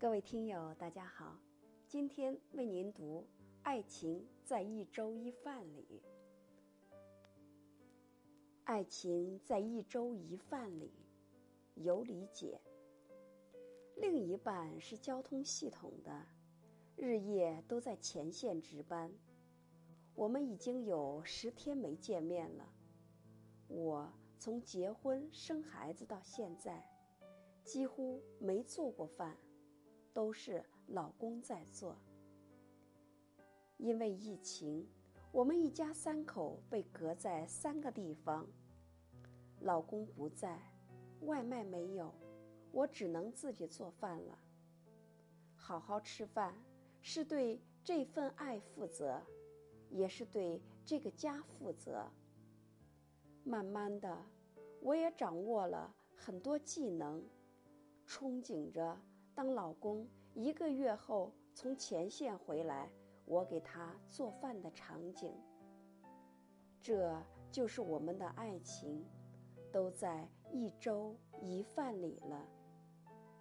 各位听友，大家好，今天为您读《爱情在一粥一饭里》。爱情在一粥一饭里，有理解。另一半是交通系统的，日夜都在前线值班。我们已经有十天没见面了。我从结婚生孩子到现在，几乎没做过饭。都是老公在做。因为疫情，我们一家三口被隔在三个地方。老公不在，外卖没有，我只能自己做饭了。好好吃饭，是对这份爱负责，也是对这个家负责。慢慢的，我也掌握了很多技能，憧憬着。当老公一个月后从前线回来，我给他做饭的场景，这就是我们的爱情，都在一粥一饭里了。